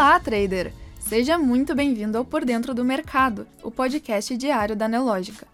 Olá, trader! Seja muito bem-vindo ao Por Dentro do Mercado, o podcast diário da Nelógica.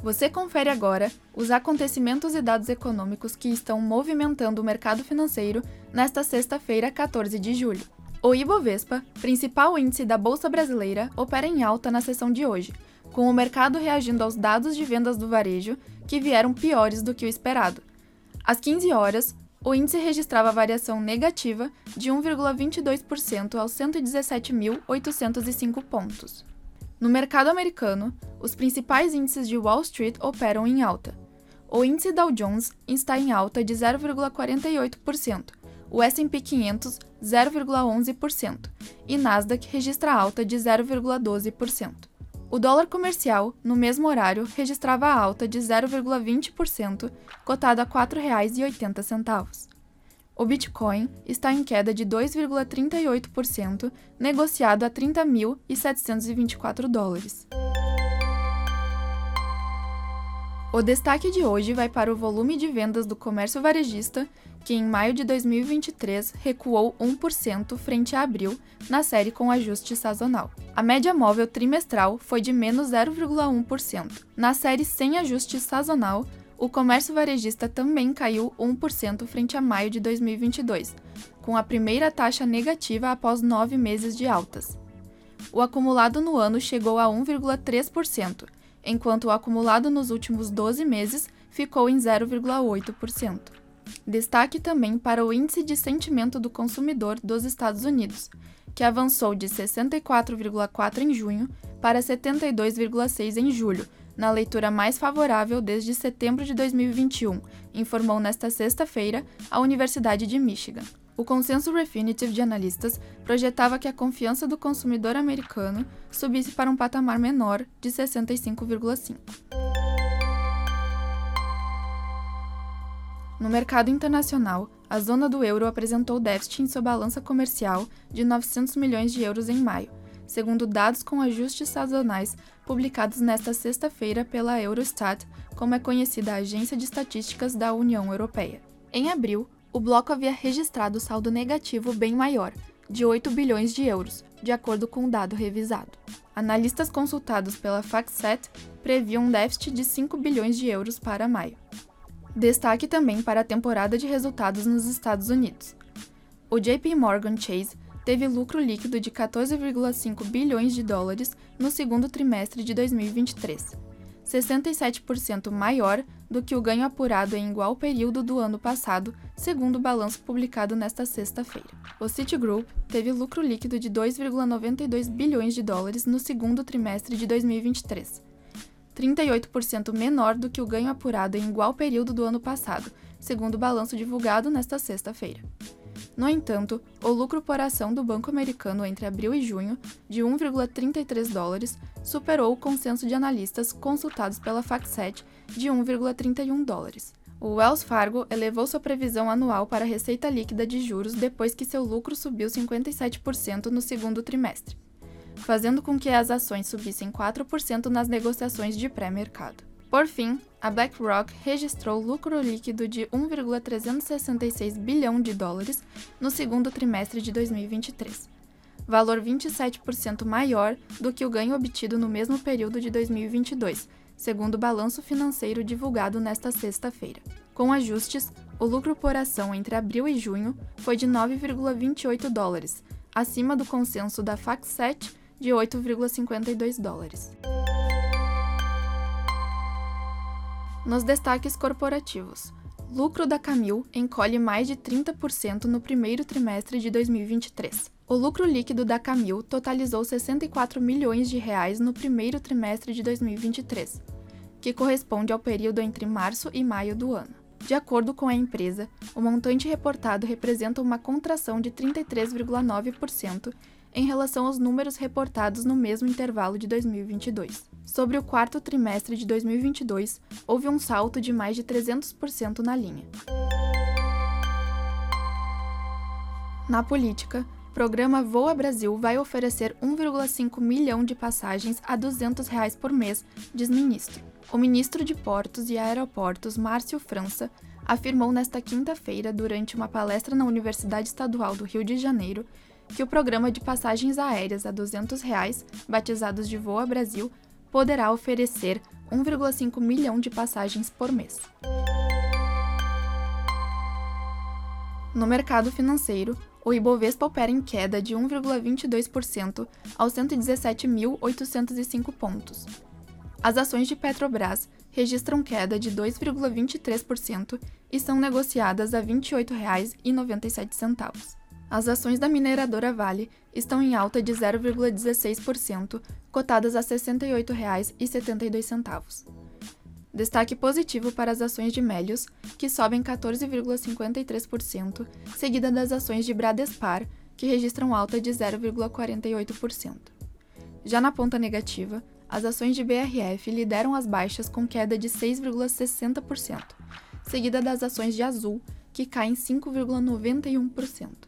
Você confere agora os acontecimentos e dados econômicos que estão movimentando o mercado financeiro nesta sexta-feira, 14 de julho. O Ibovespa, principal índice da Bolsa Brasileira, opera em alta na sessão de hoje, com o mercado reagindo aos dados de vendas do varejo, que vieram piores do que o esperado. Às 15 horas, o índice registrava variação negativa de 1,22% aos 117.805 pontos. No mercado americano, os principais índices de Wall Street operam em alta. O índice Dow Jones está em alta de 0,48%, o S&P 500 0,11% e Nasdaq registra alta de 0,12%. O dólar comercial, no mesmo horário, registrava alta de 0,20%, cotado a R$ 4,80. O Bitcoin está em queda de 2,38%, negociado a 30.724 dólares. O destaque de hoje vai para o volume de vendas do comércio varejista, que em maio de 2023 recuou 1% frente a abril, na série com ajuste sazonal. A média móvel trimestral foi de menos 0,1%. Na série sem ajuste sazonal, o comércio varejista também caiu 1% frente a maio de 2022, com a primeira taxa negativa após nove meses de altas. O acumulado no ano chegou a 1,3%, enquanto o acumulado nos últimos 12 meses ficou em 0,8%. Destaque também para o Índice de Sentimento do Consumidor dos Estados Unidos, que avançou de 64,4 em junho para 72,6 em julho, na leitura mais favorável desde setembro de 2021, informou nesta sexta-feira a Universidade de Michigan. O consenso Refinitiv de analistas projetava que a confiança do consumidor americano subisse para um patamar menor de 65,5. No mercado internacional, a zona do euro apresentou déficit em sua balança comercial de 900 milhões de euros em maio, segundo dados com ajustes sazonais publicados nesta sexta-feira pela Eurostat, como é conhecida a agência de estatísticas da União Europeia. Em abril, o bloco havia registrado saldo negativo bem maior, de 8 bilhões de euros, de acordo com o dado revisado. Analistas consultados pela FactSet previam um déficit de 5 bilhões de euros para maio. Destaque também para a temporada de resultados nos Estados Unidos. O JP Morgan Chase teve lucro líquido de 14,5 bilhões de dólares no segundo trimestre de 2023, 67% maior do que o ganho apurado em igual período do ano passado, segundo o balanço publicado nesta sexta-feira. O Citigroup teve lucro líquido de 2,92 bilhões de dólares no segundo trimestre de 2023, 38% menor do que o ganho apurado em igual período do ano passado, segundo o balanço divulgado nesta sexta-feira. No entanto, o lucro por ação do banco americano entre abril e junho, de 1,33 dólares, superou o consenso de analistas consultados pela FactSet de 1,31 dólares. O Wells Fargo elevou sua previsão anual para a receita líquida de juros depois que seu lucro subiu 57% no segundo trimestre fazendo com que as ações subissem 4% nas negociações de pré-mercado. Por fim, a BlackRock registrou lucro líquido de 1,366 bilhão de dólares no segundo trimestre de 2023, valor 27% maior do que o ganho obtido no mesmo período de 2022, segundo o balanço financeiro divulgado nesta sexta-feira. Com ajustes, o lucro por ação entre abril e junho foi de 9,28 dólares, acima do consenso da FactSet de 8,52 dólares. Nos destaques corporativos, lucro da Camil encolhe mais de 30% no primeiro trimestre de 2023. O lucro líquido da Camil totalizou 64 milhões de reais no primeiro trimestre de 2023, que corresponde ao período entre março e maio do ano. De acordo com a empresa, o montante reportado representa uma contração de 33,9% em relação aos números reportados no mesmo intervalo de 2022. Sobre o quarto trimestre de 2022, houve um salto de mais de 300% na linha. Na política, o programa Voa Brasil vai oferecer 1,5 milhão de passagens a 200 reais por mês, diz ministro. O ministro de Portos e Aeroportos, Márcio França, afirmou nesta quinta-feira, durante uma palestra na Universidade Estadual do Rio de Janeiro, que o programa de passagens aéreas a 200 reais, batizados de Voa Brasil, poderá oferecer 1,5 milhão de passagens por mês. No mercado financeiro, o Ibovespa opera em queda de 1,22% aos 117.805 pontos. As ações de Petrobras registram queda de 2,23% e são negociadas a R$ 28,97. As ações da mineradora Vale estão em alta de 0,16%, cotadas a R$ 68,72. Destaque positivo para as ações de Melios, que sobem 14,53%, seguida das ações de Bradespar, que registram alta de 0,48%. Já na ponta negativa, as ações de BRF lideram as baixas com queda de 6,60%, seguida das ações de Azul, que caem 5,91%.